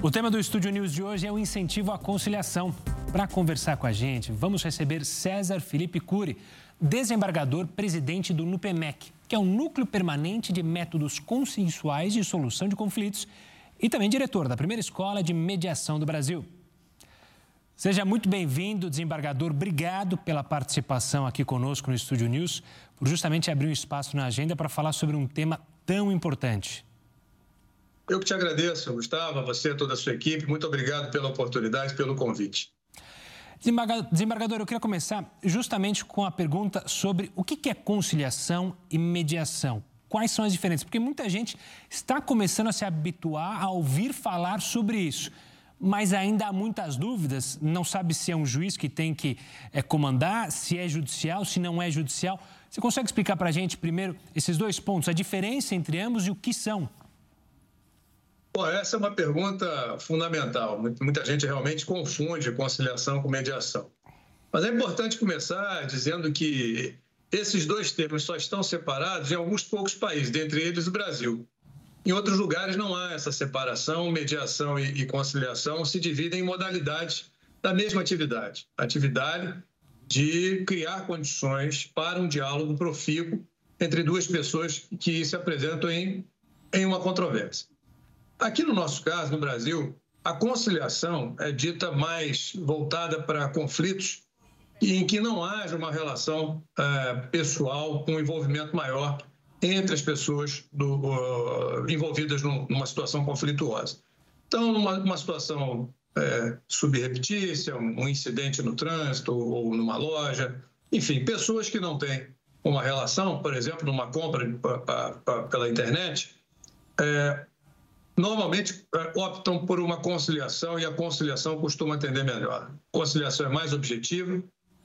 O tema do Estúdio News de hoje é o incentivo à conciliação. Para conversar com a gente, vamos receber César Felipe Cury, desembargador presidente do NUPEMEC, que é o Núcleo Permanente de Métodos Consensuais de Solução de Conflitos, e também diretor da primeira escola de mediação do Brasil. Seja muito bem-vindo, desembargador. Obrigado pela participação aqui conosco no Estúdio News, por justamente abrir um espaço na agenda para falar sobre um tema tão importante. Eu que te agradeço, Gustavo, a você, toda a sua equipe. Muito obrigado pela oportunidade, pelo convite. Desembargador, eu queria começar justamente com a pergunta sobre o que é conciliação e mediação. Quais são as diferenças? Porque muita gente está começando a se habituar a ouvir falar sobre isso, mas ainda há muitas dúvidas. Não sabe se é um juiz que tem que é, comandar, se é judicial, se não é judicial. Você consegue explicar para a gente, primeiro, esses dois pontos, a diferença entre ambos e o que são? Bom, essa é uma pergunta fundamental. Muita gente realmente confunde conciliação com mediação. Mas é importante começar dizendo que esses dois termos só estão separados em alguns poucos países, dentre eles o Brasil. Em outros lugares não há essa separação, mediação e, conciliação se dividem em modalidades da mesma atividade. atividade de criar condições para um diálogo profícuo entre duas pessoas que se apresentam em, em uma controvérsia. Aqui no nosso caso, no Brasil, a conciliação é dita mais voltada para conflitos em que não haja uma relação é, pessoal com um envolvimento maior entre as pessoas do, uh, envolvidas numa situação conflituosa. Então, numa, situação é, subreptícia, um incidente no trânsito ou numa loja, enfim, pessoas que não têm uma relação, por exemplo, numa compra pela internet, é, normalmente é, optam por uma conciliação e a conciliação costuma atender melhor. A conciliação é mais objetiva,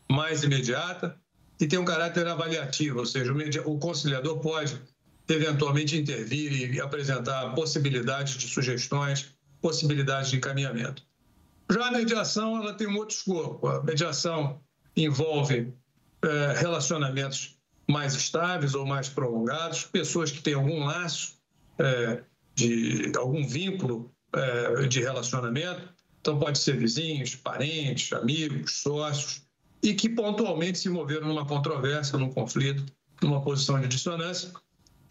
mais imediata e tem um caráter avaliativo, ou seja, o conciliador pode eventualmente intervir e apresentar possibilidades de sugestões, possibilidades de encaminhamento. Já a mediação ela tem um outro escopo. A mediação envolve é, relacionamentos mais estáveis ou mais prolongados, pessoas que têm algum laço é, de algum vínculo é, de relacionamento. Então, pode ser vizinhos, parentes, amigos, sócios, e que pontualmente se moveram numa controvérsia, num conflito, numa posição de dissonância,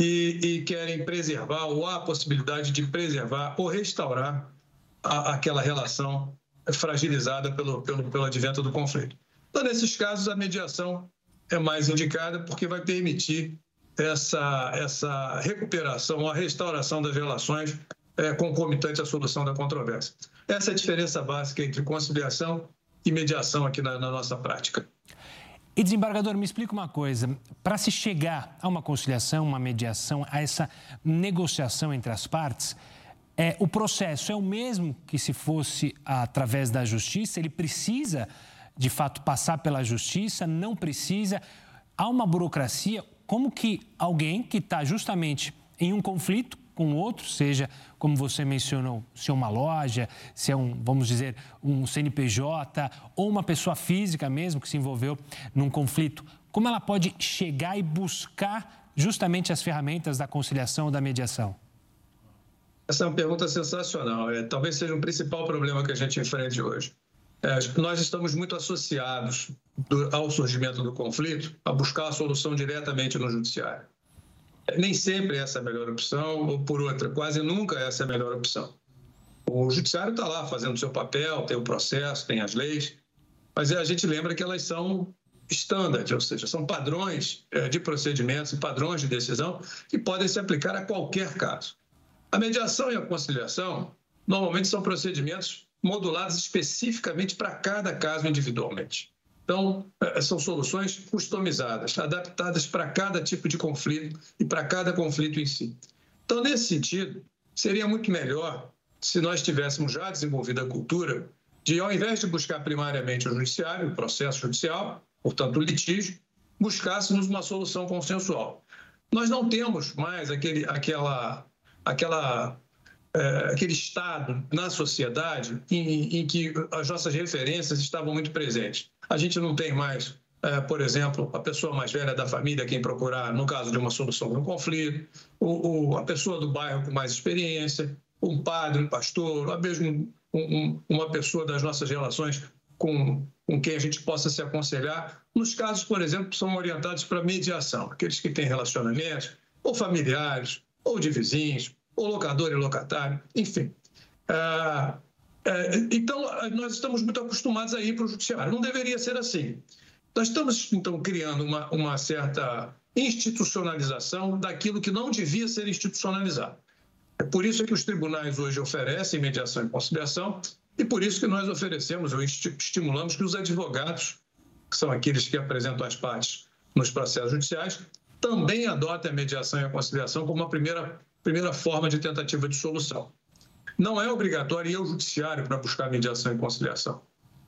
e, e querem preservar, ou há a possibilidade de preservar ou restaurar a, aquela relação fragilizada pelo, pelo, pelo advento do conflito. Então, nesses casos, a mediação é mais indicada porque vai permitir essa, essa recuperação, a restauração das relações é, concomitante à solução da controvérsia. Essa é a diferença básica entre conciliação e mediação aqui na, na nossa prática. E desembargador, me explica uma coisa: para se chegar a uma conciliação, uma mediação, a essa negociação entre as partes, é, o processo é o mesmo que se fosse através da justiça? Ele precisa, de fato, passar pela justiça? Não precisa? Há uma burocracia? Como que alguém que está justamente em um conflito com outro, seja, como você mencionou, se é uma loja, se é um, vamos dizer, um CNPJ ou uma pessoa física mesmo que se envolveu num conflito, como ela pode chegar e buscar justamente as ferramentas da conciliação ou da mediação? Essa é uma pergunta sensacional. É, talvez seja o principal problema que a gente enfrente hoje. É, nós estamos muito associados do, ao surgimento do conflito a buscar a solução diretamente no judiciário. Nem sempre essa é a melhor opção, ou por outra, quase nunca essa é a melhor opção. O judiciário está lá fazendo seu papel, tem o processo, tem as leis, mas a gente lembra que elas são standard, ou seja, são padrões é, de procedimentos e padrões de decisão que podem se aplicar a qualquer caso. A mediação e a conciliação normalmente são procedimentos moduladas especificamente para cada caso individualmente. Então, é, são soluções customizadas, adaptadas para cada tipo de conflito e para cada conflito em si. Então, nesse sentido, seria muito melhor se nós tivéssemos já desenvolvido a cultura de, ao invés de buscar primariamente o judiciário, o processo judicial, portanto, o litígio, buscássemos uma solução consensual. Nós não temos mais aquele, aquela, aquela é, aquele estado na sociedade em, em, que as nossas referências estavam muito presentes. A gente não tem mais, é, por exemplo, a pessoa mais velha da família quem procurar no caso de uma solução de um conflito, ou a pessoa do bairro com mais experiência. um padre, um pastor, ou mesmo um, um, uma pessoa das nossas relações com, com quem a gente possa se aconselhar, nos casos, por exemplo, são orientados para mediação, aqueles que têm relacionamentos, ou familiares, ou de vizinhos, ou locador e locatário, enfim. Ah, é, então, nós estamos muito acostumados a ir para o judiciário. Não deveria ser assim. Nós estamos, então, criando uma, uma certa institucionalização daquilo que não devia ser institucionalizado. É por isso que os tribunais hoje oferecem mediação e conciliação e por isso que nós oferecemos ou estimulamos que os advogados, que são aqueles que apresentam as partes nos processos judiciais, também adotem a mediação e a conciliação como uma primeira, primeira forma de tentativa de solução. Não é obrigatório ir ao judiciário para buscar mediação e conciliação.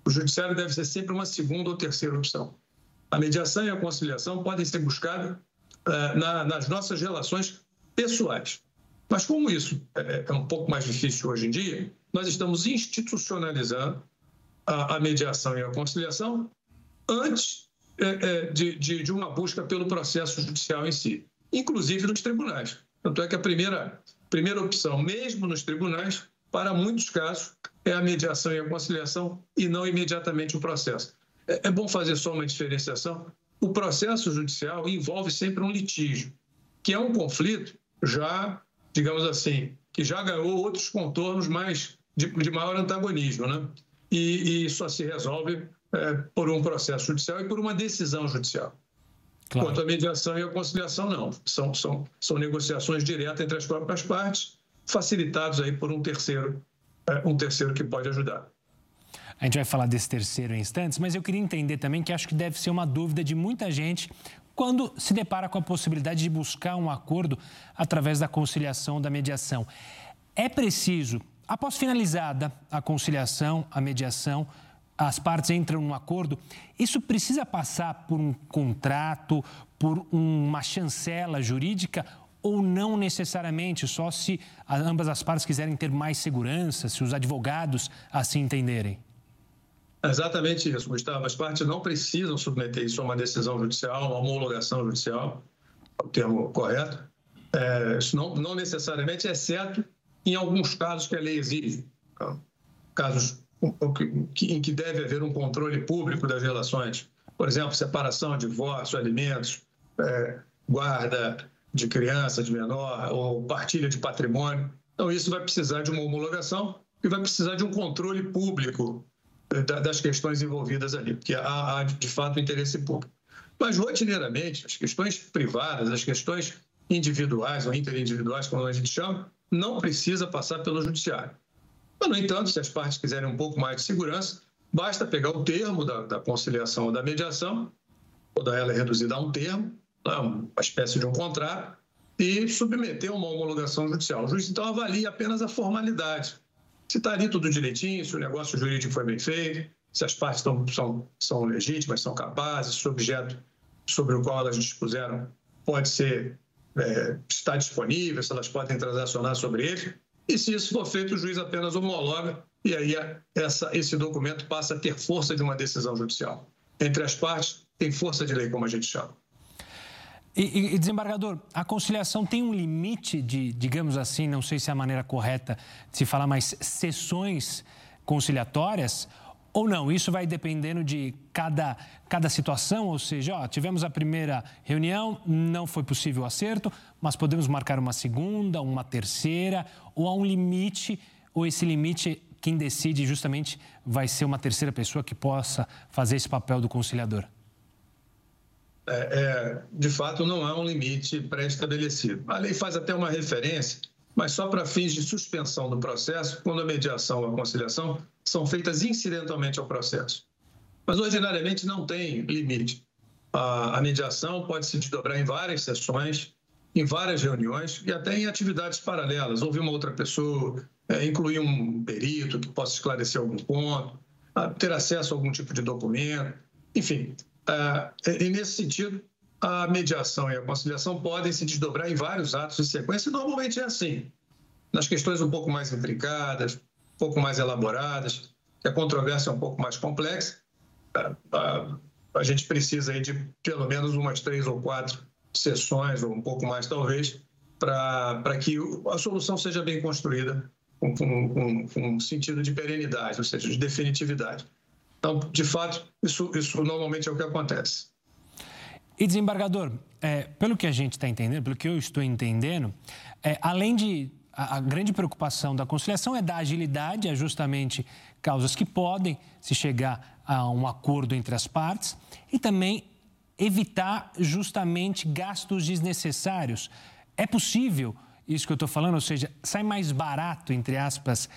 O judiciário deve ser sempre uma segunda ou terceira opção. A mediação e a conciliação podem ser buscadas uh, na, nas nossas relações pessoais. Mas como isso é, é, um pouco mais difícil hoje em dia, nós estamos institucionalizando a, a mediação e a conciliação antes é, é, de, de, de, uma busca pelo processo judicial em si, inclusive nos tribunais. Tanto é que a primeira, primeira opção, mesmo nos tribunais, para muitos casos, é a mediação e a conciliação e não imediatamente o processo. É, é bom fazer só uma diferenciação. O processo judicial envolve sempre um litígio, que é um conflito já, digamos assim, que já ganhou outros contornos mais de, de maior antagonismo, né? E, e só se resolve é, por um processo judicial e por uma decisão judicial. Claro. Quanto à mediação e a conciliação, não. São, são, são negociações diretas entre as próprias partes, facilitados aí por um terceiro, é, um terceiro que pode ajudar. A gente vai falar desse terceiro em instantes, mas eu queria entender também que acho que deve ser uma dúvida de muita gente quando se depara com a possibilidade de buscar um acordo através da conciliação, da mediação. É preciso, após finalizada a conciliação, a mediação, as partes entram num acordo, isso precisa passar por um contrato, por uma chancela jurídica ou não necessariamente, só se ambas as partes quiserem ter mais segurança, se os advogados assim entenderem? exatamente isso, Gustavo. As partes não precisam submeter isso a uma decisão judicial, uma homologação judicial, é o termo correto. É, isso não, não necessariamente, exceto em alguns casos que a lei exige. Então, casos em que deve haver um controle público das relações. Por exemplo, separação, divórcio, alimentos, é, guarda de criança, de menor, ou partilha de patrimônio. Então, isso vai precisar de uma homologação e vai precisar de um controle público das questões envolvidas ali, porque há, há de fato interesse público. Mas, rotineiramente, as questões privadas, as questões individuais ou interindividuais, como a gente chama, não precisa passar pelo judiciário. Mas, no entanto, se as partes quiserem um pouco mais de segurança, basta pegar o termo da, da conciliação ou da mediação, toda ela é reduzida a um termo, né, uma espécie de um contrato, e submeter uma homologação judicial. O juiz, então, avalia apenas a formalidade se está ali tudo direitinho, se o negócio jurídico foi bem feito, se as partes são, são legítimas, são capazes, se o objeto sobre o qual elas dispuseram pode ser, é, está disponível, se elas podem transacionar sobre ele. E se isso for feito, o juiz apenas homologa e aí essa, esse documento passa a ter força de uma decisão judicial. Entre as partes, tem força de lei, como a gente chama. E, e, desembargador, a conciliação tem um limite de, digamos assim, não sei se é a maneira correta de se falar, mas sessões conciliatórias? Ou não? Isso vai dependendo de cada, cada situação, ou seja, ó, tivemos a primeira reunião, não foi possível o acerto, mas podemos marcar uma segunda, uma terceira, ou há um limite, ou esse limite, quem decide justamente vai ser uma terceira pessoa que possa fazer esse papel do conciliador? é, é, de fato, não há um limite pré-estabelecido. A lei faz até uma referência, mas só para fins de suspensão do processo, quando a mediação ou a conciliação são feitas incidentalmente ao processo. Mas, ordinariamente, não tem limite. A, mediação pode se desdobrar em várias sessões, em várias reuniões e até em atividades paralelas. Ouvir uma outra pessoa, é, incluir um perito que possa esclarecer algum ponto, ter acesso a algum tipo de documento, enfim, ah, e nesse sentido, a mediação e a conciliação podem se desdobrar em vários atos de sequência, e normalmente é assim. Nas questões um pouco mais intricadas, um pouco mais elaboradas, a controvérsia é um pouco mais complexa, a, a, a gente precisa de pelo menos umas três ou quatro sessões, ou um pouco mais talvez, para que a solução seja bem construída com, com, com um sentido de perenidade, ou seja, de definitividade. Então, de fato, isso, isso normalmente é o que acontece. E desembargador, é, pelo que a gente está entendendo, pelo que eu estou entendendo, é, além de a, a, grande preocupação da conciliação é da agilidade, é justamente causas que podem se chegar a um acordo entre as partes e também evitar justamente gastos desnecessários. É possível isso que eu estou falando, ou seja, sai mais barato, entre aspas,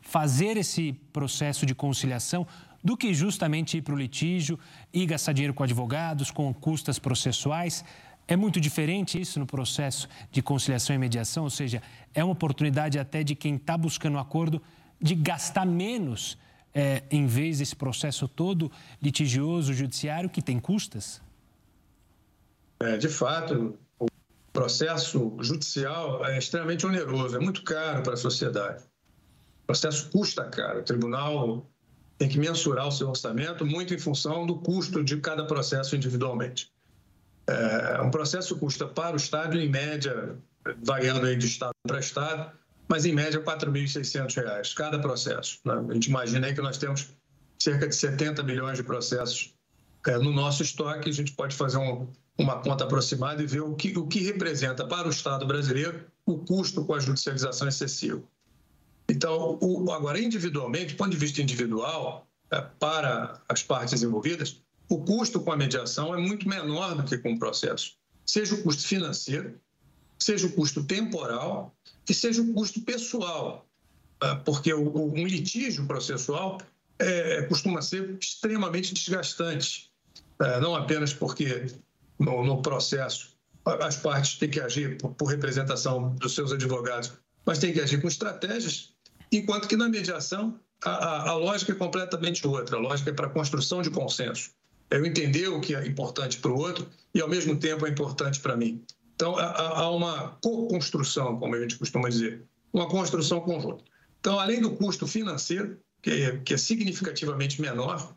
fazer esse processo de conciliação do que justamente ir para o litígio e gastar dinheiro com advogados, com custas processuais. É muito diferente isso no processo de conciliação e mediação, ou seja, é uma oportunidade até de quem está buscando um acordo de gastar menos é, em vez desse processo todo litigioso, judiciário, que tem custas? É, de fato, o processo judicial é extremamente oneroso, é muito caro para a sociedade. O processo custa caro. O tribunal tem que mensurar o seu orçamento muito em função do custo de cada processo individualmente. É, um processo custa para o Estado, em média, variando aí de Estado para Estado, mas em média R$ 4.600 cada processo. Né? A gente imagina aí que nós temos cerca de 70 milhões de processos é, no nosso estoque, a gente pode fazer um, uma conta aproximada e ver o que, o que representa para o Estado brasileiro o custo com a judicialização excessiva. Então, o, agora, individualmente, do ponto de vista individual, é, para as partes envolvidas, o custo com a mediação é muito menor do que com o processo. Seja o custo financeiro, seja o custo temporal e seja o custo pessoal. É, porque um litígio processual é, costuma ser extremamente desgastante. É, não apenas porque no, no, processo as partes têm que agir por, por representação dos seus advogados, mas têm que agir com estratégias enquanto que na mediação a, a, lógica é completamente outra. A lógica é para a construção de consenso. É eu entender o que é importante para o outro e, ao mesmo tempo, é importante para mim. Então, há, há uma co-construção, como a gente costuma dizer, uma construção conjunta. Então, além do custo financeiro, que é, que é significativamente menor,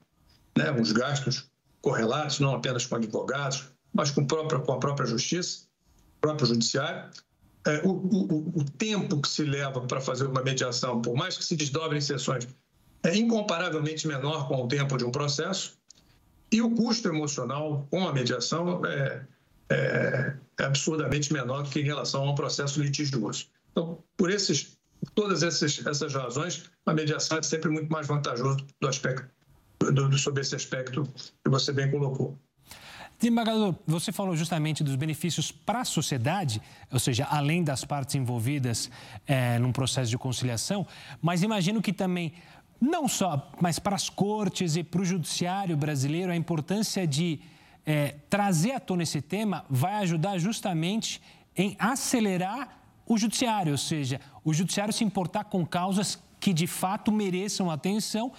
né, os gastos correlatos, não apenas com advogados, mas com, própria, com a própria justiça, próprio judiciário, é, o, o, o, tempo que se leva para fazer uma mediação, por mais que se desdobre em sessões, é incomparavelmente menor com o tempo de um processo. E o custo emocional com a mediação é, é, é absurdamente menor do que em relação a um processo litigioso. Então, por esses, todas essas, essas razões, a mediação é sempre muito mais vantajosa do aspecto, do, sob esse aspecto que você bem colocou. Desembargador, você falou justamente dos benefícios para a sociedade, ou seja, além das partes envolvidas é, num processo de conciliação, mas imagino que também, não só, mas para as cortes e para o judiciário brasileiro, a importância de é, trazer à tona esse tema vai ajudar justamente em acelerar o judiciário, ou seja, o judiciário se importar com causas que de fato mereçam atenção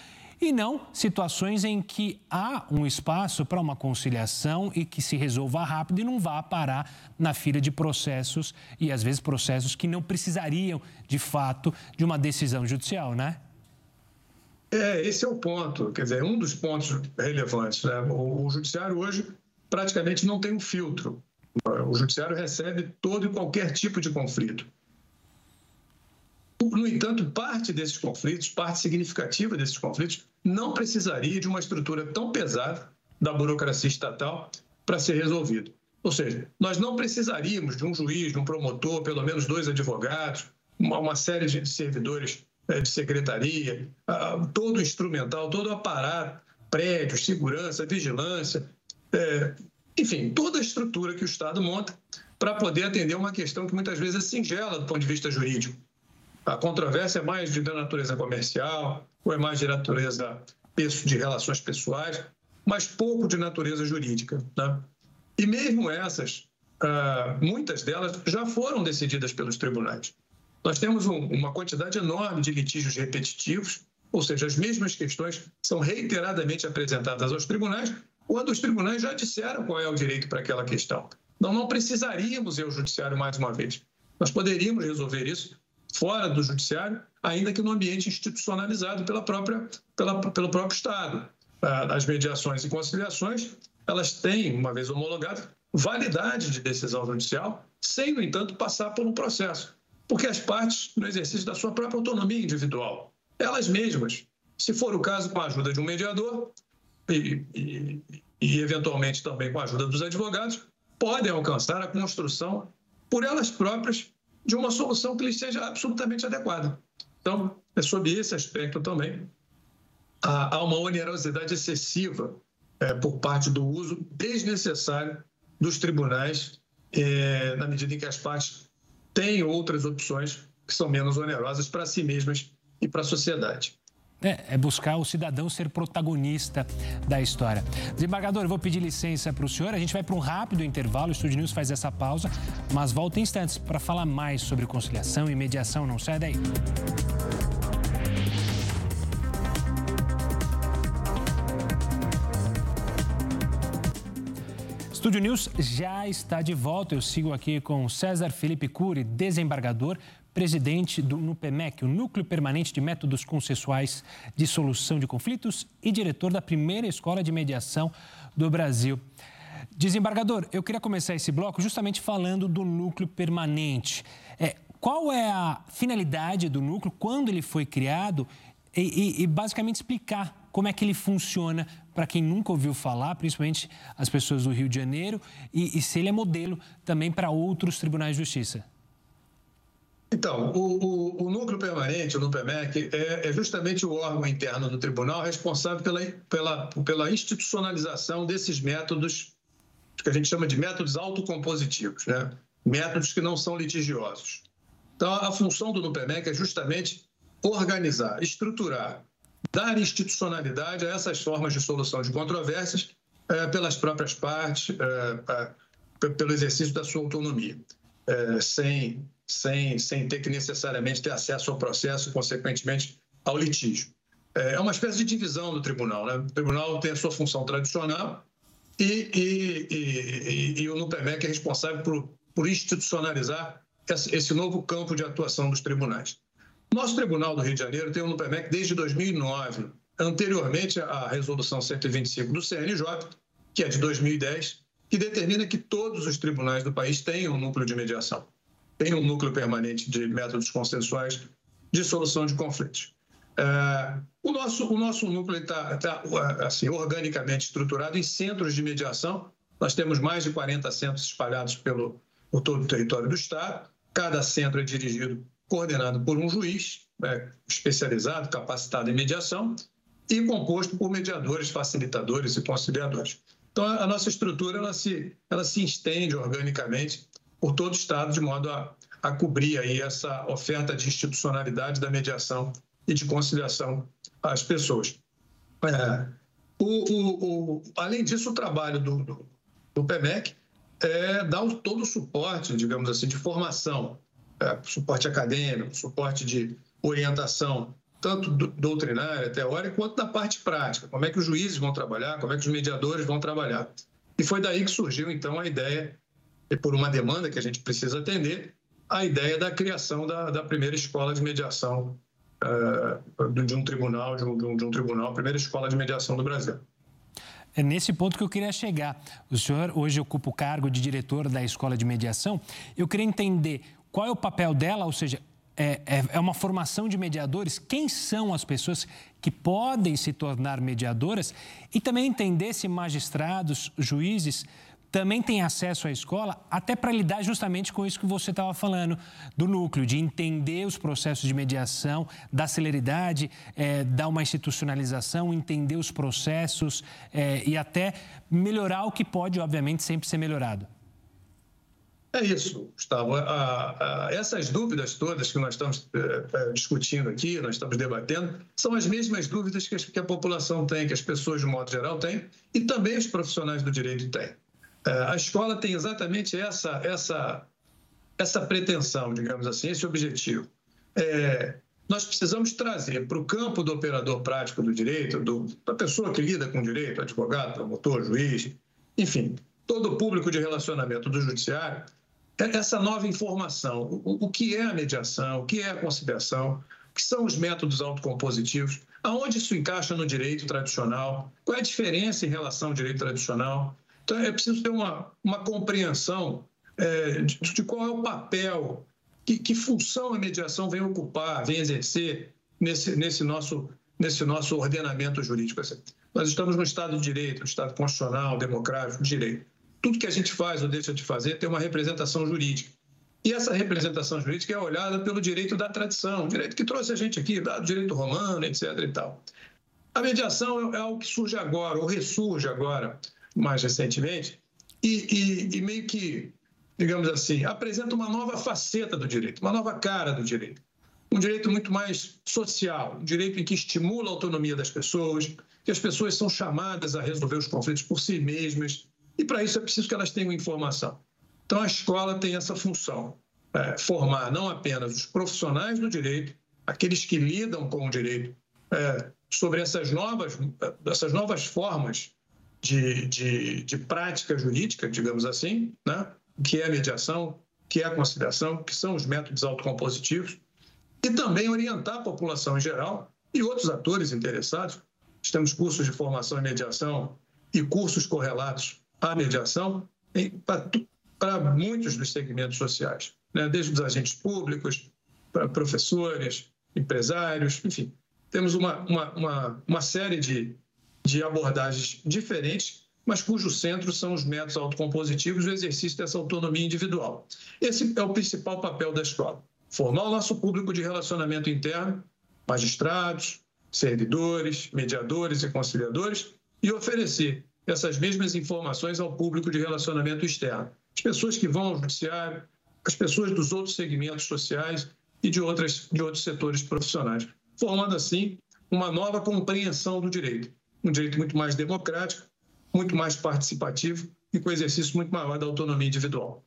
e não situações em que há um espaço para uma conciliação e que se resolva rápido e não vá parar na fila de processos e às vezes processos que não precisariam de fato de uma decisão judicial, né? É, esse é o ponto, quer dizer, um dos pontos relevantes. Né? O, o judiciário hoje praticamente não tem um filtro. O judiciário recebe todo e qualquer tipo de conflito. No entanto, parte desses conflitos, parte significativa desses conflitos, não precisaria de uma estrutura tão pesada da burocracia estatal para ser resolvido. Ou seja, nós não precisaríamos de um juiz, de um promotor, pelo menos dois advogados, uma, uma série de servidores é, de secretaria, todo o instrumental, todo o aparato, prédios, segurança, vigilância, é, enfim, toda a estrutura que o Estado monta para poder atender uma questão que muitas vezes é singela do ponto de vista jurídico a controvérsia é mais de natureza comercial, ou é mais de natureza de relações pessoais, mas pouco de natureza jurídica. Né? E mesmo essas, ah, muitas delas já foram decididas pelos tribunais. Nós temos uma quantidade enorme de litígios repetitivos, ou seja, as mesmas questões são reiteradamente apresentadas aos tribunais, quando os tribunais já disseram qual é o direito para aquela questão. Então, não precisaríamos ir ao judiciário mais uma vez. Nós poderíamos resolver isso fora do judiciário, ainda que no ambiente institucionalizado pela própria, pela, pelo próprio Estado. Ah, as mediações e conciliações, elas têm, uma vez homologadas, validade de decisão judicial, sem, no entanto, passar por um processo. porque as partes, no exercício da sua própria autonomia individual, elas mesmas, se for o caso, com a ajuda de um mediador e, e, e eventualmente também com a ajuda dos advogados, podem alcançar a construção por elas próprias de uma solução que lhes seja absolutamente adequada. Então, é sob esse aspecto também, há uma onerosidade excessiva é, por parte do uso desnecessário dos tribunais, é, na medida em que as partes têm outras opções que são menos onerosas para si mesmas e para a sociedade. É, é, buscar o cidadão ser protagonista da história. Desembargador, eu vou pedir licença para o senhor. A gente vai para um rápido intervalo. O Estúdio News faz essa pausa, mas volta em instantes para falar mais sobre conciliação e mediação. Não sai daí. Estúdio News já está de volta. Eu sigo aqui com César Felipe Cury, desembargador, presidente do NUPEMEC, o Núcleo Permanente de Métodos Consensuais de Solução de Conflitos e diretor da primeira escola de mediação do Brasil. Desembargador, eu queria começar esse bloco justamente falando do núcleo permanente. É, qual é a finalidade do núcleo, quando ele foi criado e, e, e basicamente explicar como é que ele funciona para quem nunca ouviu falar, principalmente as pessoas do Rio de Janeiro, e, e se ele é modelo também para outros tribunais de justiça. Então, o, o, o, núcleo permanente, o NUPEMEC, é, é, justamente o órgão interno do tribunal responsável pela, pela, pela institucionalização desses métodos, que a gente chama de métodos autocompositivos, né? métodos que não são litigiosos. Então, a função do NUPEMEC é justamente organizar, estruturar dar institucionalidade a essas formas de solução de controvérsias é, pelas próprias partes, é, pelo exercício da sua autonomia, é, sem, sem, sem ter que necessariamente ter acesso ao processo consequentemente, ao litígio. É uma espécie de divisão do tribunal. Né? O tribunal tem a sua função tradicional e, e, e, e o NUPEMEC é responsável por, por institucionalizar esse novo campo de atuação dos tribunais. Nosso Tribunal do Rio de Janeiro tem o NUPEMEC desde 2009, anteriormente à Resolução 125 do CNJ, que é de 2010, que determina que todos os tribunais do país tenham um núcleo de mediação, tenham um núcleo permanente de métodos consensuais de solução de conflitos. É, o, nosso, o nosso núcleo está tá, assim, organicamente estruturado em centros de mediação. Nós temos mais de 40 centros espalhados pelo, por todo o território do Estado. Cada centro é dirigido coordenado por um juiz né, especializado, capacitado em mediação e composto por mediadores, facilitadores e conciliadores. Então, a nossa estrutura ela se, ela se estende organicamente por todo o Estado, de modo a, a cobrir aí essa oferta de institucionalidade da mediação e de conciliação às pessoas. É, o, o, o, além disso, o trabalho do, do, do PEMEC é dar todo o suporte, digamos assim, de formação suporte acadêmico, suporte de orientação, tanto doutrinária, teórica, quanto da parte prática. Como é que os juízes vão trabalhar, como é que os mediadores vão trabalhar. E foi daí que surgiu, então, a ideia, e por uma demanda que a gente precisa atender, a ideia da criação da, da primeira escola de mediação uh, de um tribunal, de um, de um tribunal, primeira escola de mediação do Brasil. É nesse ponto que eu queria chegar. O senhor hoje ocupa o cargo de diretor da Escola de Mediação. Eu queria entender qual é o papel dela? Ou seja, é, é, é, uma formação de mediadores? Quem são as pessoas que podem se tornar mediadoras? E também entender se magistrados, juízes também têm acesso à escola, até para lidar justamente com isso que você estava falando, do núcleo, de entender os processos de mediação, da celeridade, é, dar uma institucionalização, entender os processos é, e até melhorar o que pode, obviamente, sempre ser melhorado. É isso, Gustavo. A, a, essas dúvidas todas que nós estamos é, discutindo aqui, nós estamos debatendo, são as mesmas dúvidas que, que, a população tem, que as pessoas, de modo geral, têm, e também os profissionais do direito têm. É, a escola tem exatamente essa, essa, essa pretensão, digamos assim, esse objetivo. É, nós precisamos trazer para o campo do operador prático do direito, do, da pessoa que lida com direito, advogado, promotor, juiz, enfim, todo o público de relacionamento do judiciário, essa nova informação. O, o que é a mediação, o que é a conciliação, o que são os métodos autocompositivos, aonde isso encaixa no direito tradicional, qual é a diferença em relação ao direito tradicional. Então, é preciso ter uma, uma compreensão é, de, de, qual é o papel que, que função a mediação vem ocupar, vem exercer nesse, nesse, nosso, nesse nosso ordenamento jurídico. Nós estamos no Estado de Direito, no Estado constitucional, democrático, de direito. Tudo que a gente faz ou deixa de fazer tem uma representação jurídica. E essa representação jurídica é olhada pelo direito da tradição, direito que trouxe a gente aqui, do direito romano, etc. e tal. A mediação é algo que surge agora, ou ressurge agora, mais recentemente, e, e, e meio que, digamos assim, apresenta uma nova faceta do direito, uma nova cara do direito. Um direito muito mais social, um direito em que estimula a autonomia das pessoas, que as pessoas são chamadas a resolver os conflitos por si mesmas, e para isso é preciso que elas tenham informação. Então, a escola tem essa função, é, formar não apenas os profissionais do direito, aqueles que lidam com o direito, é, sobre essas novas, essas novas formas de, de, de prática jurídica, digamos assim, né? que é a mediação, que é a conciliação, que são os métodos autocompositivos, e também orientar a população em geral e outros atores interessados. Temos cursos de formação em mediação e cursos correlatos à mediação para muitos dos segmentos sociais, né? desde os agentes públicos, para professores, empresários, enfim. Temos uma, uma, uma, uma série de, de abordagens diferentes, mas cujo centro são os métodos autocompositivos e o exercício dessa autonomia individual. Esse é o principal papel da escola: formar o nosso público de relacionamento interno, magistrados, servidores, mediadores e conciliadores, e oferecer essas mesmas informações ao público de relacionamento externo. As pessoas que vão ao judiciário, as pessoas dos outros segmentos sociais e de, outras, de outros setores profissionais, formando assim uma nova compreensão do direito um direito muito mais democrático, muito mais participativo e com exercício muito maior da autonomia individual.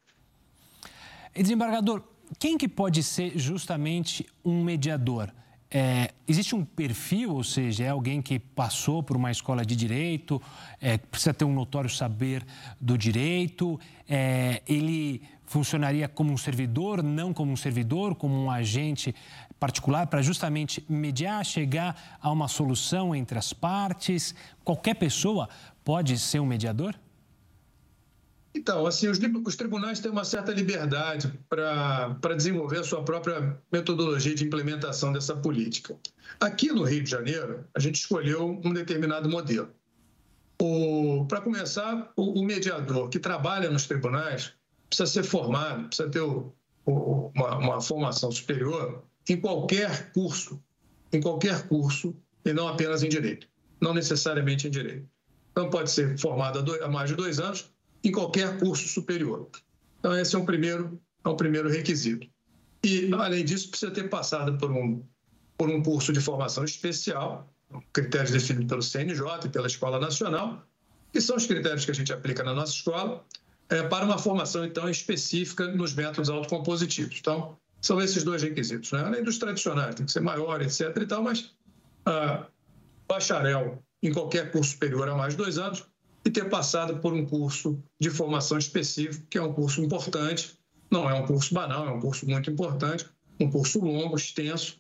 E desembargador, quem que pode ser justamente um mediador? É, existe um perfil, ou seja, é alguém que passou por uma escola de direito, é, precisa ter um notório saber do direito, é, ele funcionaria como um servidor, não como um servidor, como um agente particular para justamente mediar, chegar a uma solução entre as partes? Qualquer pessoa pode ser um mediador? Então, assim, os, os tribunais têm uma certa liberdade para desenvolver a sua própria metodologia de implementação dessa política. Aqui no Rio de Janeiro, a gente escolheu um determinado modelo. Para começar, o, o mediador que trabalha nos tribunais precisa ser formado, precisa ter o, o, uma, uma, formação superior em qualquer curso, em qualquer curso, e não apenas em direito, não necessariamente em direito. Então, pode ser formado há, mais de dois anos em qualquer curso superior. Então, esse é um primeiro, é um primeiro requisito. E, além disso, precisa ter passado por um, por um curso de formação especial, critérios definidos pelo CNJ e pela Escola Nacional, que são os critérios que a gente aplica na nossa escola, é, para uma formação, então, específica nos métodos autocompositivos. Então, são esses dois requisitos, né? além dos tradicionais, tem que ser maior, etc. e tal, mas ah, bacharel em qualquer curso superior a mais de dois anos e ter passado por um curso de formação específico, que é um curso importante, não é um curso banal, é um curso muito importante, um curso longo, extenso,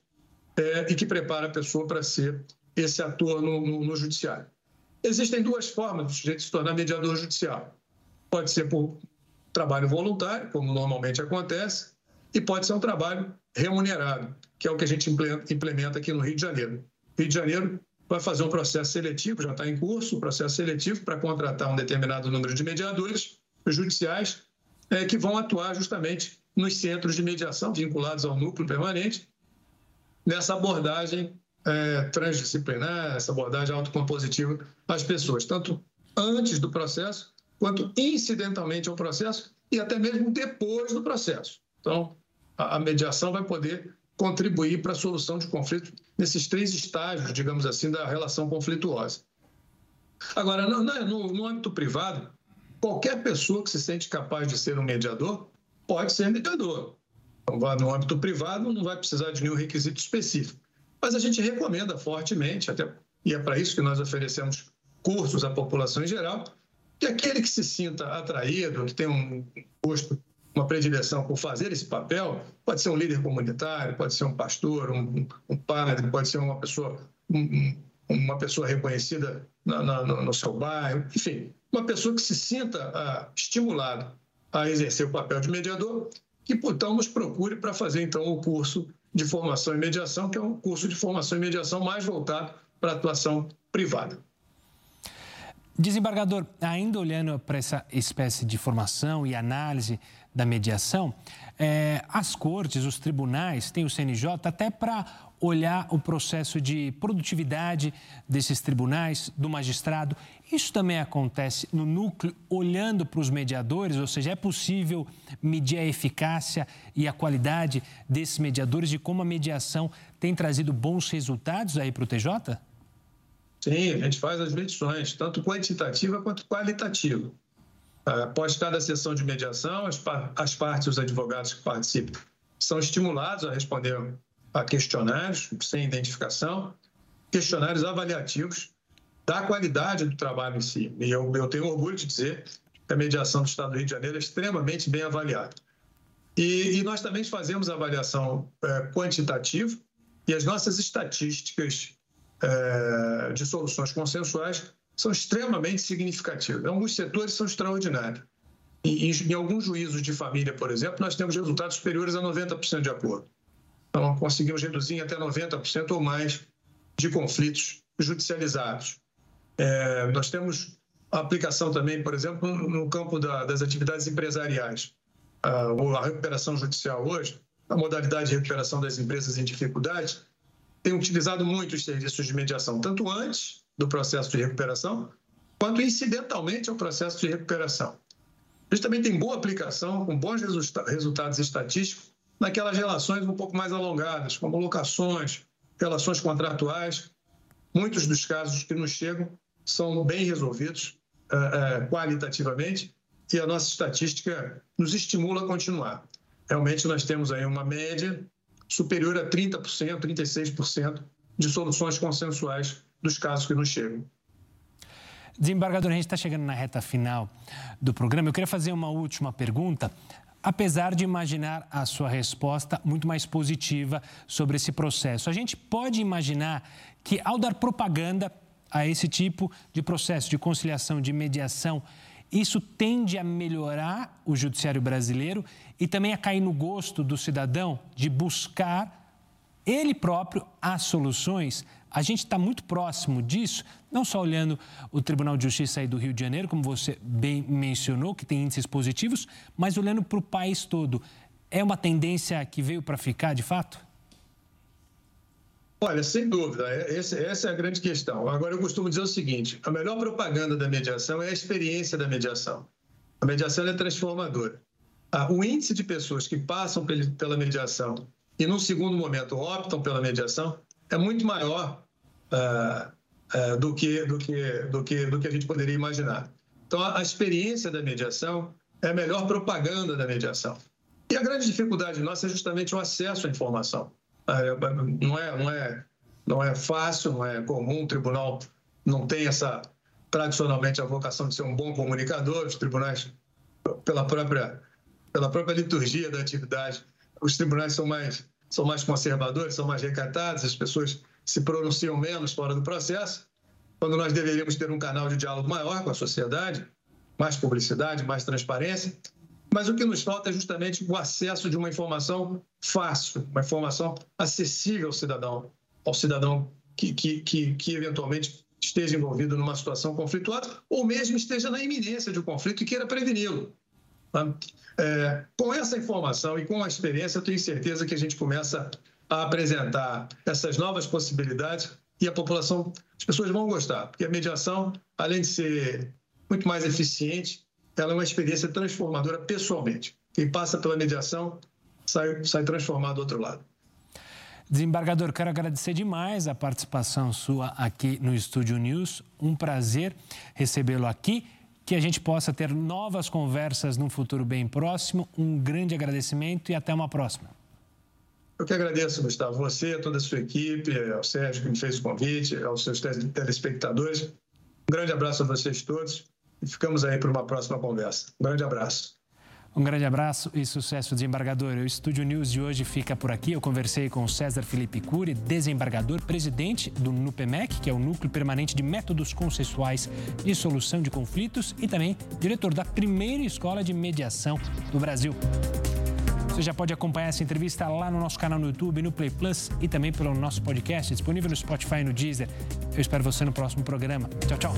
é, e que prepara a pessoa para ser esse ator no, no, no judiciário. Existem duas formas de se tornar mediador judicial. Pode ser por trabalho voluntário, como normalmente acontece, e pode ser um trabalho remunerado, que é o que a gente implementa aqui no Rio de Janeiro. Rio de Janeiro vai fazer um processo seletivo, já está em curso, um processo seletivo para contratar um determinado número de mediadores judiciais é, que vão atuar justamente nos centros de mediação vinculados ao núcleo permanente, nessa abordagem é, transdisciplinar, essa abordagem autocompositiva às pessoas, tanto antes do processo quanto incidentalmente ao processo e até mesmo depois do processo. Então, a mediação vai poder contribuir para a solução de conflitos nesses três estágios, digamos assim, da relação conflituosa. Agora, no, no, no âmbito privado, qualquer pessoa que se sente capaz de ser um mediador pode ser mediador. Então, no âmbito privado, não vai precisar de nenhum requisito específico. Mas a gente recomenda fortemente, até, e é para isso que nós oferecemos cursos à população em geral, que aquele que se sinta atraído, que tem um gosto uma predileção por fazer esse papel, pode ser um líder comunitário, pode ser um pastor, um, um padre, pode ser uma pessoa, um, uma pessoa reconhecida na, na, no seu bairro, enfim, uma pessoa que se sinta ah, estimulado a exercer o papel de mediador, que então nos procure para fazer então o curso de formação e mediação, que é um curso de formação e mediação mais voltado para a atuação privada. Desembargador, ainda olhando para essa espécie de formação e análise da mediação, é, as cortes, os tribunais, tem o CNJ até para olhar o processo de produtividade desses tribunais, do magistrado. Isso também acontece no núcleo, olhando para os mediadores, ou seja, é possível medir a eficácia e a qualidade desses mediadores e como a mediação tem trazido bons resultados aí para o TJ? Sim, a gente faz as medições, tanto quantitativa quanto qualitativa. Após cada sessão de mediação, as, as partes, os advogados que participam, são estimulados a responder a questionários sem identificação, questionários avaliativos da qualidade do trabalho em si. E eu, eu tenho orgulho de dizer que a mediação do Estado do Rio de Janeiro é extremamente bem avaliada. E, e nós também fazemos avaliação é, quantitativa e as nossas estatísticas é, de soluções consensuais são extremamente significativas. Alguns setores são extraordinários. Em, em, em alguns juízos de família, por exemplo, nós temos resultados superiores a 90% de acordo. Então, conseguimos reduzir em até 90% ou mais de conflitos judicializados. É, nós temos aplicação também, por exemplo, no campo da, das atividades empresariais. A, a recuperação judicial hoje, a modalidade de recuperação das empresas em dificuldade, tem utilizado muito os serviços de mediação, tanto antes do processo de recuperação, quanto incidentalmente ao processo de recuperação. Eles também têm boa aplicação, com bons resultados estatísticos, naquelas relações um pouco mais alongadas, como locações, relações contratuais. Muitos dos casos que nos chegam são bem resolvidos uh, uh, qualitativamente e a nossa estatística nos estimula a continuar. Realmente nós temos aí uma média superior a 30%, 36% de soluções consensuais dos casos que nos chegam. Desembargador, a gente está chegando na reta final do programa. Eu queria fazer uma última pergunta, apesar de imaginar a sua resposta muito mais positiva sobre esse processo. A gente pode imaginar que, ao dar propaganda a esse tipo de processo de conciliação, de mediação, isso tende a melhorar o judiciário brasileiro e também a cair no gosto do cidadão de buscar ele próprio as soluções. A gente está muito próximo disso, não só olhando o Tribunal de Justiça aí do Rio de Janeiro, como você bem mencionou, que tem índices positivos, mas olhando para o país todo. É uma tendência que veio para ficar, de fato? Olha, sem dúvida, é, essa é a grande questão. Agora, eu costumo dizer o seguinte: a melhor propaganda da mediação é a experiência da mediação. A mediação é transformadora. Ah, o índice de pessoas que passam pela mediação e, num segundo momento, optam pela mediação é muito maior uh, uh, do, que, do, que, do, que, do que a gente poderia imaginar. Então, a, a experiência da mediação é a melhor propaganda da mediação. E a grande dificuldade nossa é justamente o acesso à informação. Ah, não é, não é, não é fácil, não é comum. O tribunal não tem essa, tradicionalmente, a vocação de ser um bom comunicador. Os tribunais, pela própria, pela própria liturgia da atividade, os tribunais são mais, são mais conservadores, são mais recatados, as pessoas se pronunciam menos fora do processo, quando nós deveríamos ter um canal de diálogo maior com a sociedade, mais publicidade, mais transparência. Mas o que nos falta é justamente o acesso de uma informação fácil, uma informação acessível ao cidadão, ao cidadão que, que, que, que eventualmente esteja envolvido numa situação conflituosa ou mesmo esteja na iminência de um conflito e queira preveni-lo. Tá? É, com essa informação e com a experiência, eu tenho certeza que a gente começa a apresentar essas novas possibilidades e a população, as pessoas vão gostar, porque a mediação, além de ser muito mais eficiente, ela é uma experiência transformadora pessoalmente. Quem passa pela mediação sai, sai transformado do outro lado. Desembargador, quero agradecer demais a participação sua aqui no Estúdio News. Um prazer recebê-lo aqui. Que a gente possa ter novas conversas num futuro bem próximo. Um grande agradecimento e até uma próxima. Eu que agradeço, Gustavo, você, toda a sua equipe, ao Sérgio que me fez o convite, aos seus telespectadores. Um grande abraço a vocês todos e ficamos aí para uma próxima conversa. Um grande abraço. Um grande abraço e sucesso, desembargador. O Estúdio News de hoje fica por aqui. Eu conversei com César Felipe Cury, desembargador, presidente do NUPEMEC, que é o Núcleo Permanente de Métodos Consensuais de Solução de Conflitos, e também diretor da primeira escola de mediação do Brasil. Você já pode acompanhar essa entrevista lá no nosso canal no YouTube, no Play Plus e também pelo nosso podcast disponível no Spotify e no Deezer. Eu espero você no próximo programa. Tchau, tchau.